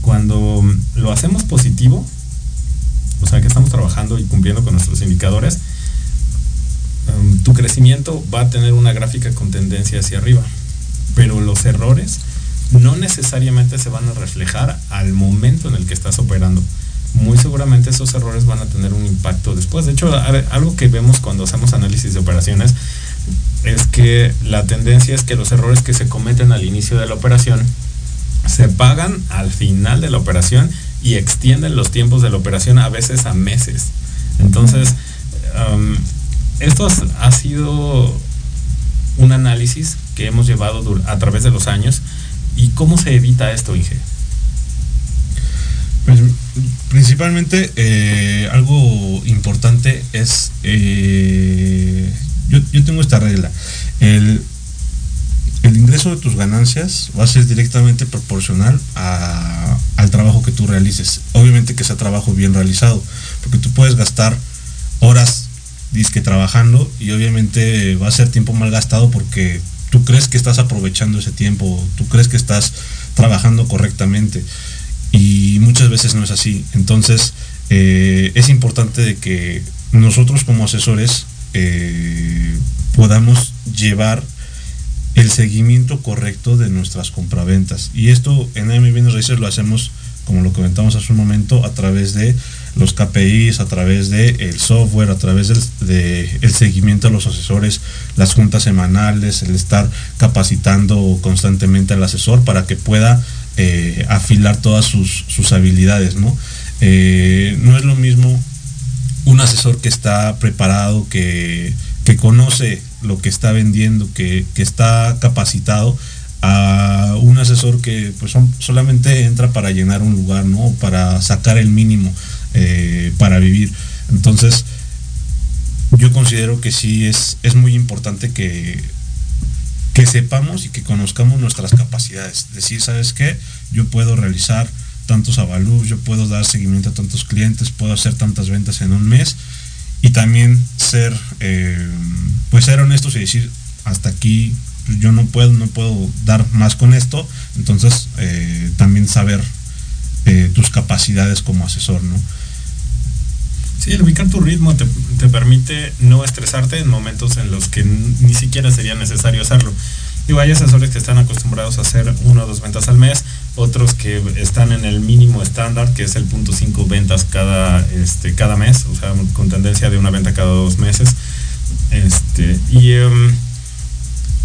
Cuando lo hacemos positivo, o sea que estamos trabajando y cumpliendo con nuestros indicadores, Um, tu crecimiento va a tener una gráfica con tendencia hacia arriba, pero los errores no necesariamente se van a reflejar al momento en el que estás operando. Muy seguramente esos errores van a tener un impacto después. De hecho, algo que vemos cuando hacemos análisis de operaciones es que la tendencia es que los errores que se cometen al inicio de la operación se pagan al final de la operación y extienden los tiempos de la operación a veces a meses. Entonces, esto ha sido un análisis que hemos llevado a través de los años. ¿Y cómo se evita esto, Inge? Pues, principalmente eh, algo importante es, eh, yo, tengo esta regla, el, ingreso de tus ganancias va a ser directamente proporcional al trabajo que tú realices. Obviamente que sea trabajo bien realizado, porque tú puedes gastar horas disque trabajando y obviamente va a ser tiempo mal gastado porque tú crees que estás aprovechando ese tiempo, tú crees que estás trabajando correctamente y muchas veces no es así. Entonces eh, es importante de que nosotros como asesores eh, podamos llevar el seguimiento correcto de nuestras compraventas. Y esto en AM Bienes Raíces lo hacemos, como lo comentamos hace un momento, a través de los KPIs, a través del el software, a través del de el seguimiento a los asesores, las juntas semanales, el estar capacitando constantemente al asesor para que pueda eh, afilar todas sus, habilidades, ¿no? Eh, no es lo mismo un asesor que está preparado, que, que conoce lo que está vendiendo, que, que, está capacitado, a un asesor que pues solamente entra para llenar un lugar, ¿no? Para sacar el mínimo. Eh, para vivir. Entonces, yo considero que sí es, es muy importante que, que sepamos y que conozcamos nuestras capacidades. Decir, ¿sabes qué? Yo puedo realizar tantos avalúos, yo puedo dar seguimiento a tantos clientes, puedo hacer tantas ventas en un mes y también ser, eh, pues ser honestos y decir, hasta aquí yo no puedo, no puedo dar más con esto, entonces eh, también saber eh, tus capacidades como asesor, ¿no? Sí, el ubicar tu ritmo te, te, permite no estresarte en momentos en los que ni siquiera sería necesario hacerlo. Digo, hay asesores que están acostumbrados a hacer una o dos ventas al mes, otros que están en el mínimo estándar, que es el punto cinco ventas cada, este, cada mes, o sea, con tendencia de una venta cada dos meses. Este, y um,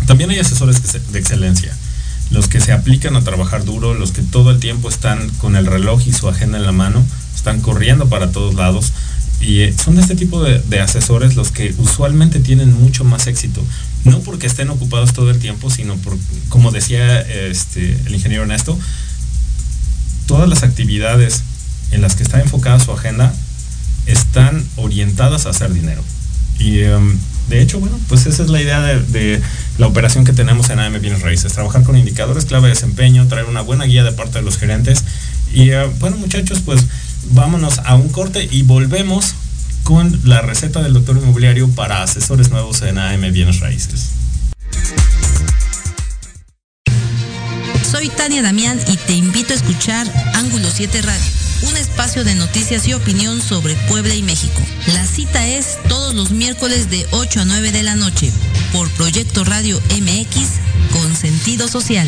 también hay asesores de excelencia, los que se aplican a trabajar duro, los que todo el tiempo están con el reloj y su agenda en la mano, están corriendo para todos lados. Y eh, son de este tipo de, asesores los que usualmente tienen mucho más éxito. No porque estén ocupados todo el tiempo, sino por, como decía este, el ingeniero Ernesto, todas las actividades en las que está enfocada su agenda están orientadas a hacer dinero. Y um, de hecho, bueno, pues esa es la idea de, la operación que tenemos en AM Bienes Raíces, trabajar con indicadores clave de desempeño, traer una buena guía de parte de los gerentes. Y uh, bueno, muchachos, pues vámonos a un corte y volvemos con la receta del doctor inmobiliario para asesores nuevos en AM Bienes Raíces. Soy Tania Damián y te invito a escuchar Ángulo 7 Radio, un espacio de noticias y opinión sobre Puebla y México. La cita es todos los miércoles de 8 a 9 de la noche por Proyecto Radio MX con sentido social.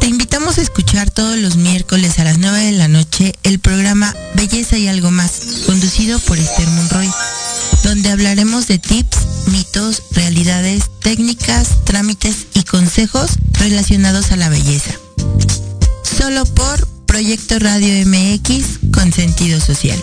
Te invitamos a escuchar todos los miércoles a las 9 de la noche el programa Belleza y algo más, conducido por Esther Monroy, donde hablaremos de tips, mitos, realidades, técnicas, trámites y consejos relacionados a la belleza. Solo por Proyecto Radio MX con sentido social.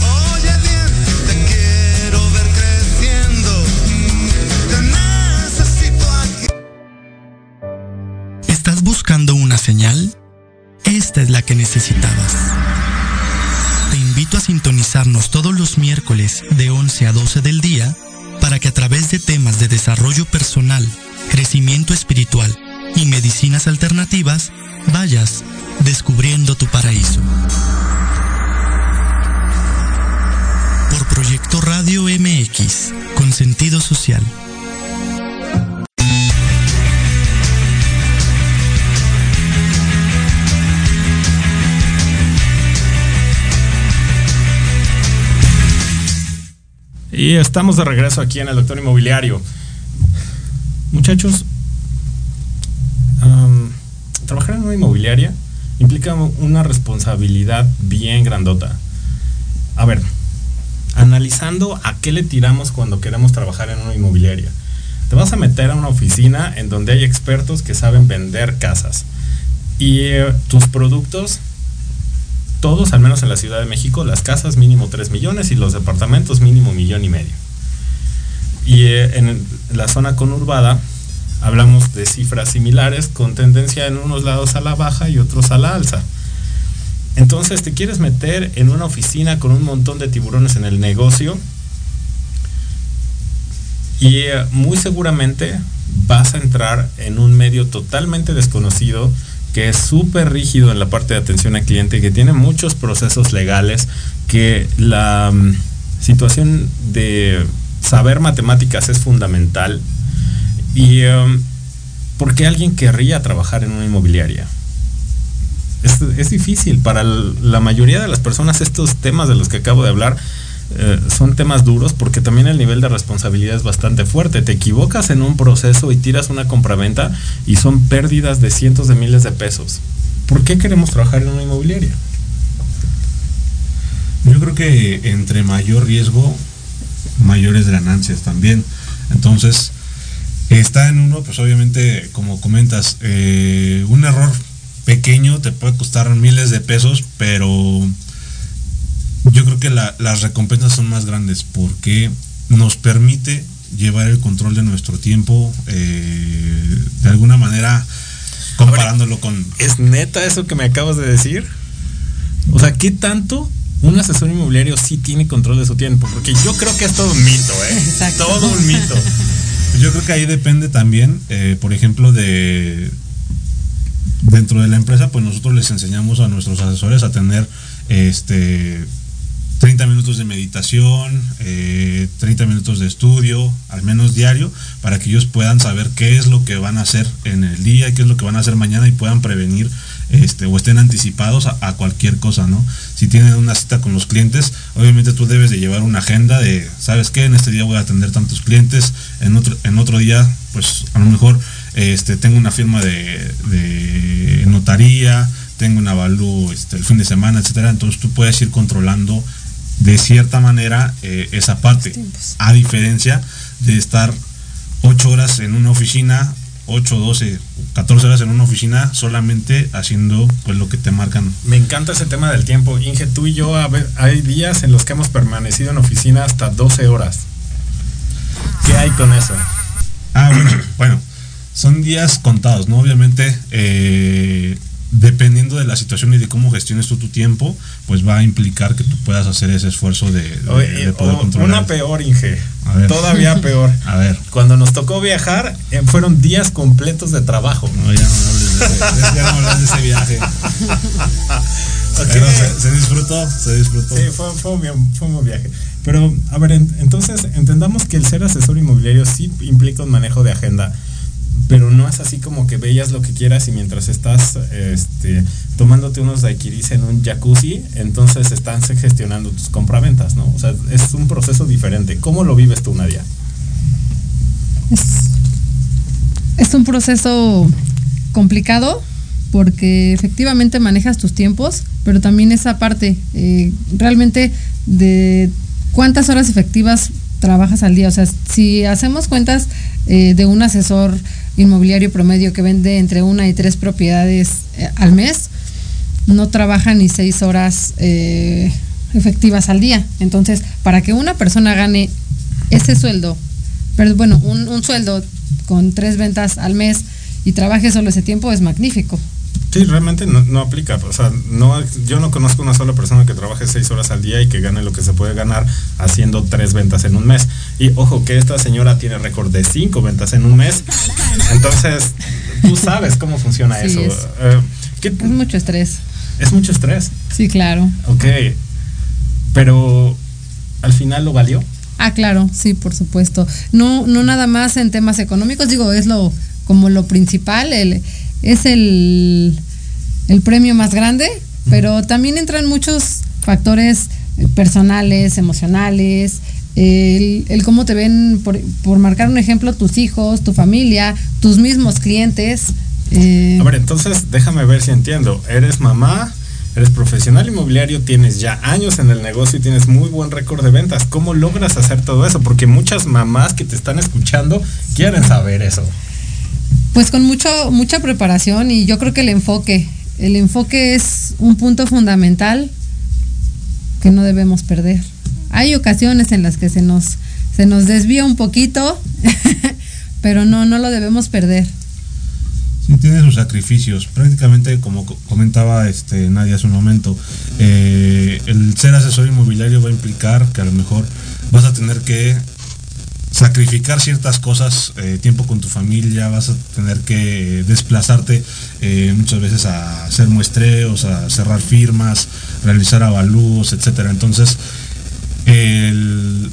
buscando una señal? Esta es la que necesitabas. Te invito a sintonizarnos todos los miércoles de 11 a 12 del día para que a través de temas de desarrollo personal, crecimiento espiritual y medicinas alternativas Estamos de regreso aquí en el Doctor Inmobiliario. Muchachos, trabajar en una inmobiliaria implica una responsabilidad bien grandota. A ver, analizando a qué le tiramos cuando queremos trabajar en una inmobiliaria. Te vas a meter a una oficina en donde hay expertos que saben vender casas. Y eh, tus productos todos, al menos en la Ciudad de México, las casas mínimo 3 millones y los departamentos mínimo millón y medio. Y eh, en la zona conurbada hablamos de cifras similares con tendencia en unos lados a la baja y otros a la alza. Entonces te quieres meter en una oficina con un montón de tiburones en el negocio y eh, muy seguramente vas a entrar en un medio totalmente desconocido que es súper rígido en la parte de atención al cliente, que tiene muchos procesos legales, que la um, situación de saber matemáticas es fundamental. Y um, ¿por qué alguien querría trabajar en una inmobiliaria? Es, difícil. Para la mayoría de las personas estos temas de los que acabo de hablar eh, son temas duros porque también el nivel de responsabilidad es bastante fuerte. Te equivocas en un proceso y tiras una compraventa y son pérdidas de cientos de miles de pesos. ¿Por qué queremos trabajar en una inmobiliaria? Yo creo que entre mayor riesgo, mayores ganancias también. Entonces, está en uno, pues obviamente, como comentas, eh, un error pequeño te puede costar miles de pesos, pero yo creo que la- las recompensas son más grandes porque nos permite llevar el control de nuestro tiempo eh, de alguna manera comparándolo con ¿Es neta eso que me acabas de decir? O sea, ¿qué tanto un asesor inmobiliario sí tiene control de su tiempo? Porque yo creo que es todo un mito, ¿eh? Todo un mito. Yo creo que ahí depende también, eh, por ejemplo, de dentro de la empresa, pues nosotros les enseñamos a nuestros asesores a tener este 30 minutos de meditación, eh, 30 minutos de estudio, al menos diario, para que ellos puedan saber qué es lo que van a hacer en el día, qué es lo que van a hacer mañana y puedan prevenir este, o estén anticipados a, cualquier cosa, ¿no? Si tienen una cita con los clientes, obviamente tú debes de llevar una agenda de, ¿sabes qué? En este día voy a atender tantos clientes, en otro, en otro día, pues a lo mejor este, tengo una firma de, de notaría, tengo un avalúo este, el fin de semana, etcétera. Entonces tú puedes ir controlando de cierta manera eh, esa parte. A diferencia de estar 8 horas en una oficina, 8, 12, 14 horas en una oficina solamente haciendo pues lo que te marcan. Me encanta ese tema del tiempo. Inge, tú y yo, a ver, hay días en los que hemos permanecido en oficina hasta 12 horas. ¿Qué hay con eso? Ah, bueno, bueno, son días contados, ¿no? Obviamente, eh, dependiendo de la situación y de cómo gestiones tú tu tiempo, pues va a implicar que tú puedas hacer ese esfuerzo de, de- Oye, de poder controlar. una peor, Inge. A ver. Todavía peor. A ver. Cuando nos tocó viajar, eh, fueron días completos de trabajo. No, ya no hables de ese, ya no hables de ese viaje. Pero se, se disfrutó, se disfrutó. Sí, fue, fue un, fue un buen viaje. Pero, a ver, en- entonces entendamos que el ser asesor inmobiliario sí implica un manejo de agenda, pero no es así como que veas lo que quieras y mientras estás este, tomándote unos daiquiris en un jacuzzi, entonces están gestionando tus compraventas, ¿no? O sea, es un proceso diferente. ¿Cómo lo vives tú, Nadia? Es, es un proceso complicado porque efectivamente manejas tus tiempos, pero también esa parte eh, realmente de cuántas horas efectivas trabajas al día. O sea, si hacemos cuentas eh, de un asesor inmobiliario promedio que vende entre una y tres propiedades eh, al mes, no trabaja ni seis horas eh, efectivas al día. Entonces, para que una persona gane ese sueldo, pero bueno, un, un sueldo con tres ventas al mes y trabaje solo ese tiempo es magnífico. Sí, realmente no, no aplica. O sea, no, yo no conozco una sola persona que trabaje seis horas al día y que gane lo que se puede ganar haciendo tres ventas en un mes. Y ojo que esta señora tiene récord de cinco ventas en un mes. Entonces, tú sabes cómo funciona Sí, eso. es. Eh, ¿qué- Es mucho estrés. es mucho estrés. Sí, claro. Ok. Pero al final lo valió. Ah, claro, sí, por supuesto. No, no nada más en temas económicos, digo, es lo como lo principal, el, es el, el premio más grande, pero también entran muchos factores eh, personales, emocionales, el, el cómo te ven, por, por marcar un ejemplo, tus hijos, tu familia, tus mismos clientes. eh, A ver, entonces déjame ver si entiendo. Eres mamá, eres profesional inmobiliario, tienes ya años en el negocio y tienes muy buen récord de ventas. ¿Cómo logras hacer todo eso? Porque muchas mamás que te están escuchando quieren saber eso. Pues con mucho, mucha preparación y yo creo que el enfoque, el enfoque es un punto fundamental que no debemos perder. Hay ocasiones en las que se nos, se nos desvía un poquito, pero no, no lo debemos perder. Sí, tiene sus sacrificios. Prácticamente, como co- comentaba este Nadia hace un momento, eh, el ser asesor inmobiliario va a implicar que a lo mejor vas a tener que sacrificar ciertas cosas, eh, tiempo con tu familia, vas a tener que desplazarte eh, muchas veces a hacer muestreos, a cerrar firmas, realizar avalúos, etcétera. Entonces, el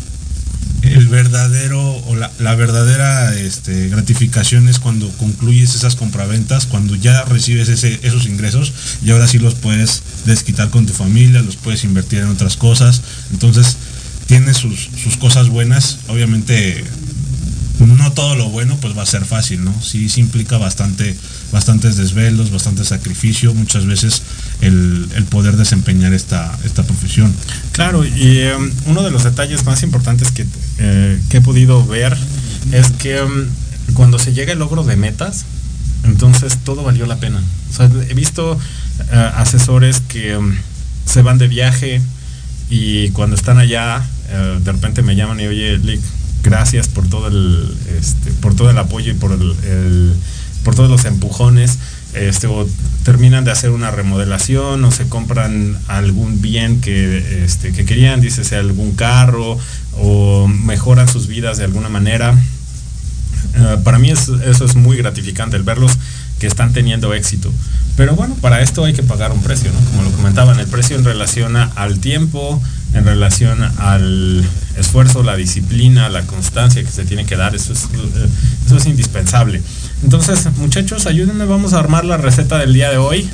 el verdadero o la, la verdadera este, gratificación es cuando concluyes esas compraventas, cuando ya recibes ese, esos ingresos y ahora sí los puedes desquitar con tu familia, los puedes invertir en otras cosas. Entonces, tiene sus, sus cosas buenas. Obviamente, no todo lo bueno pues va a ser fácil, ¿no? Sí, sí implica bastante, bastantes desvelos, bastante sacrificio, muchas veces el, el poder desempeñar esta, esta profesión. Claro, y um, uno de los detalles más importantes que, eh, que he podido ver es que um, cuando se llega el logro de metas, entonces todo valió la pena. O sea, he visto uh, asesores que um, se van de viaje y cuando están allá, uh, de repente me llaman y oye, Lick, gracias por todo el, este, por todo el apoyo y por el, por todos los empujones este, o terminan de hacer una remodelación o se compran algún bien que, este, que querían, dícese algún carro o mejoran sus vidas de alguna manera. Uh, para mí es, eso es muy gratificante, el verlos que están teniendo éxito. Pero bueno, para esto hay que pagar un precio, ¿no? Como lo comentaban, el precio en relación al tiempo, en relación al esfuerzo, la disciplina, la constancia que se tiene que dar, eso es, eso es indispensable. Entonces, muchachos, ayúdenme, vamos a armar la receta del día de hoy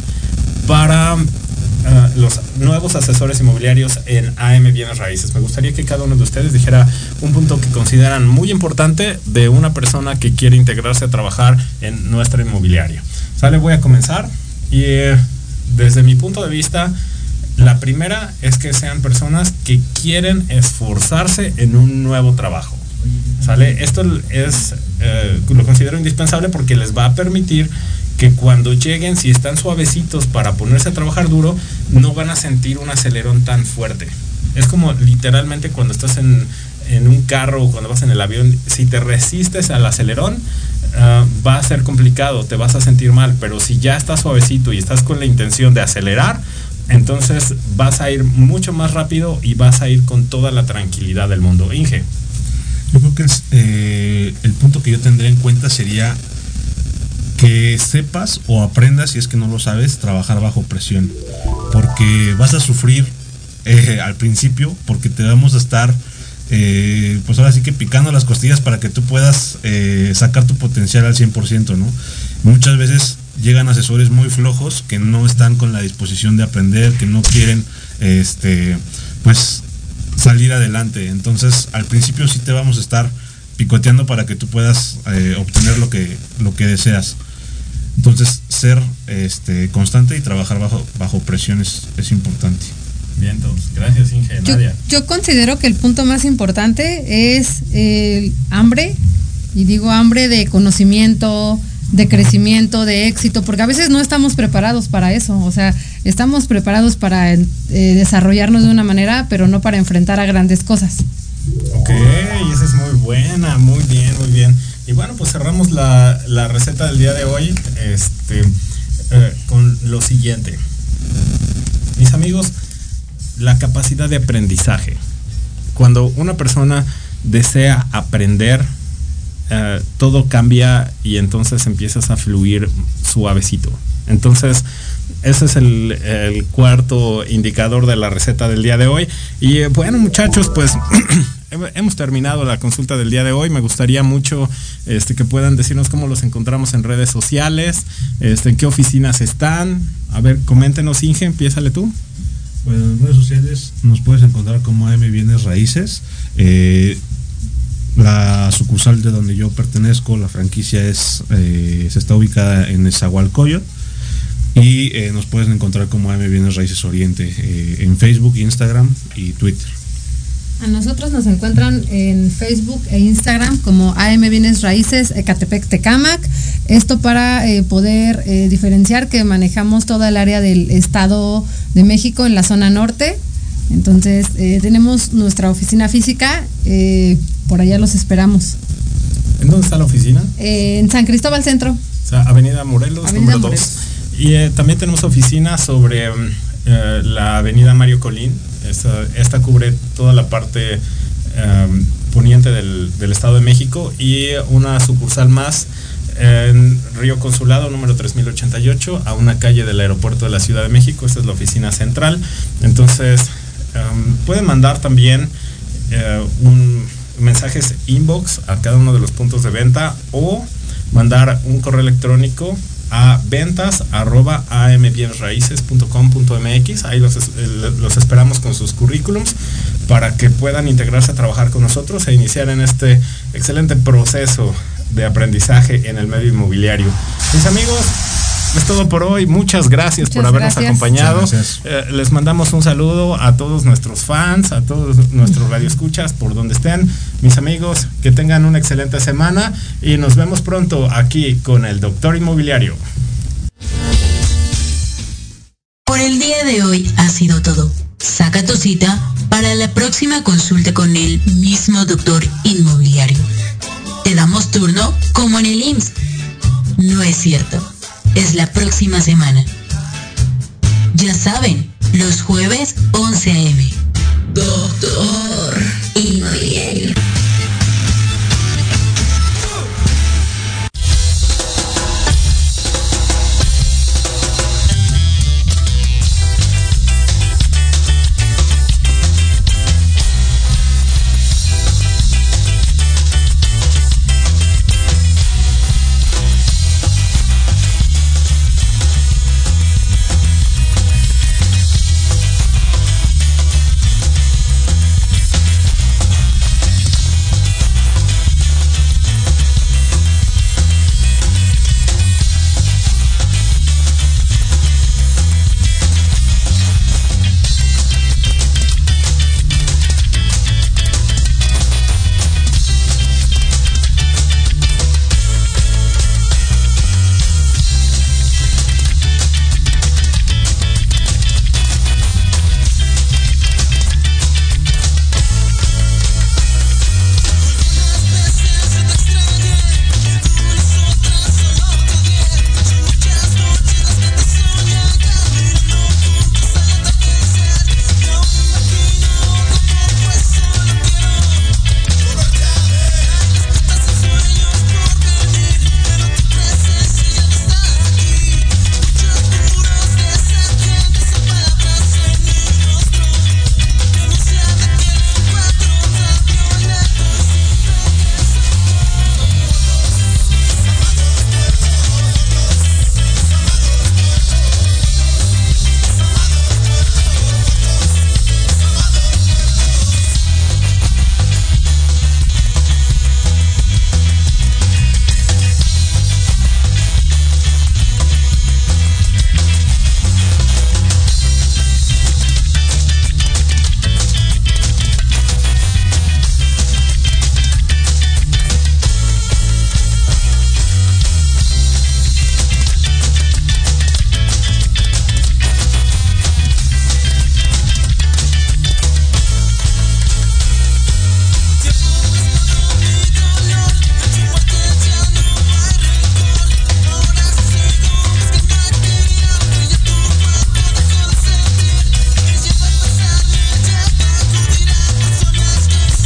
para uh, los nuevos asesores inmobiliarios en AM Bienes Raíces. Me gustaría que cada uno de ustedes dijera un punto que consideran muy importante de una persona que quiere integrarse a trabajar en nuestra inmobiliaria. Sale, voy a comenzar y eh, desde mi punto de vista, la primera es que sean personas que quieren esforzarse en un nuevo trabajo. ¿Sale? Esto es, eh, lo considero indispensable porque les va a permitir que cuando lleguen, si están suavecitos para ponerse a trabajar duro, no van a sentir un acelerón tan fuerte. Es como literalmente cuando estás en, en un carro o cuando vas en el avión, si te resistes al acelerón, uh, va a ser complicado, te vas a sentir mal, pero si ya estás suavecito y estás con la intención de acelerar, entonces vas a ir mucho más rápido y vas a ir con toda la tranquilidad del mundo. Inge. Yo creo que eh, el punto que yo tendría en cuenta sería que sepas o aprendas, si es que no lo sabes, trabajar bajo presión. Porque vas a sufrir eh, al principio, porque te vamos a estar, eh, pues ahora sí que picando las costillas para que tú puedas sacar tu potencial al 100%, ¿no? Muchas veces llegan asesores muy flojos que no están con la disposición de aprender, que no quieren, este, pues salir adelante. Entonces, al principio sí te vamos a estar picoteando para que tú puedas eh, obtener lo que, lo que deseas. Entonces, ser este, constante y trabajar bajo, bajo presión es, es importante. Bien, entonces, gracias Inge. Yo, yo considero que el punto más importante es el hambre, y digo hambre de conocimiento, de crecimiento, de éxito, porque a veces no estamos preparados para eso, o sea, estamos preparados para eh, desarrollarnos de una manera, pero no para enfrentar a grandes cosas. Ok, esa es muy buena, muy bien, muy bien. Y bueno, pues cerramos la, la receta del día de hoy este, eh, con lo siguiente. Mis amigos, la capacidad de aprendizaje. Cuando una persona desea aprender, eh, todo cambia y entonces empiezas a fluir suavecito. Entonces, ese es el, cuarto indicador de la receta del día de hoy. Y eh, bueno, muchachos, pues hemos terminado la consulta del día de hoy. Me gustaría mucho este, que puedan decirnos cómo los encontramos en redes sociales, este, en qué oficinas están. A ver, coméntenos, Inge, empiézale tú. Bueno, en redes sociales nos puedes encontrar como AM Bienes Raíces. Eh, la sucursal de donde yo pertenezco, la franquicia es eh, se está ubicada en Esahualcoyot y eh, nos puedes encontrar como AM Bienes Raíces Oriente eh, en Facebook, Instagram y Twitter. A nosotros nos encuentran en Facebook e Instagram como AM Bienes Raíces Ecatepec Tecamac. Esto para poder diferenciar que manejamos toda el área del Estado de México en la zona norte. Entonces tenemos nuestra oficina física, por allá los esperamos. ¿En dónde está la oficina? Eh, en San Cristóbal Centro. O sea, Avenida Morelos, Avenida número 2. Morelos. Y eh, también tenemos oficina sobre mm, eh, la Avenida Mario Colín. Esta, esta cubre toda la parte em, poniente del, del Estado de México y una sucursal más en Río Consulado número 3088 a una calle del aeropuerto de la Ciudad de México. Esta es la oficina central. Entonces, em, pueden mandar también eh, un mensajes inbox a cada uno de los puntos de venta o mandar un correo electrónico a ventas arroba ambienraíces.com.mx. Ahí los, los esperamos con sus currículums para que puedan integrarse a trabajar con nosotros e iniciar en este excelente proceso de aprendizaje en el medio inmobiliario. Mis amigos, es todo por hoy. Muchas gracias por habernos acompañado. Eh, les mandamos un saludo a todos nuestros fans, a todos nuestros radioescuchas por donde estén. Mis amigos, que tengan una excelente semana y nos vemos pronto aquí con el Doctor Inmobiliario. Por el día de hoy ha sido todo. Saca tu cita para la próxima consulta con el mismo doctor inmobiliario. Te damos turno como en el IMSS. No es cierto es la próxima semana. Ya saben, los jueves 11 a.m. Doctor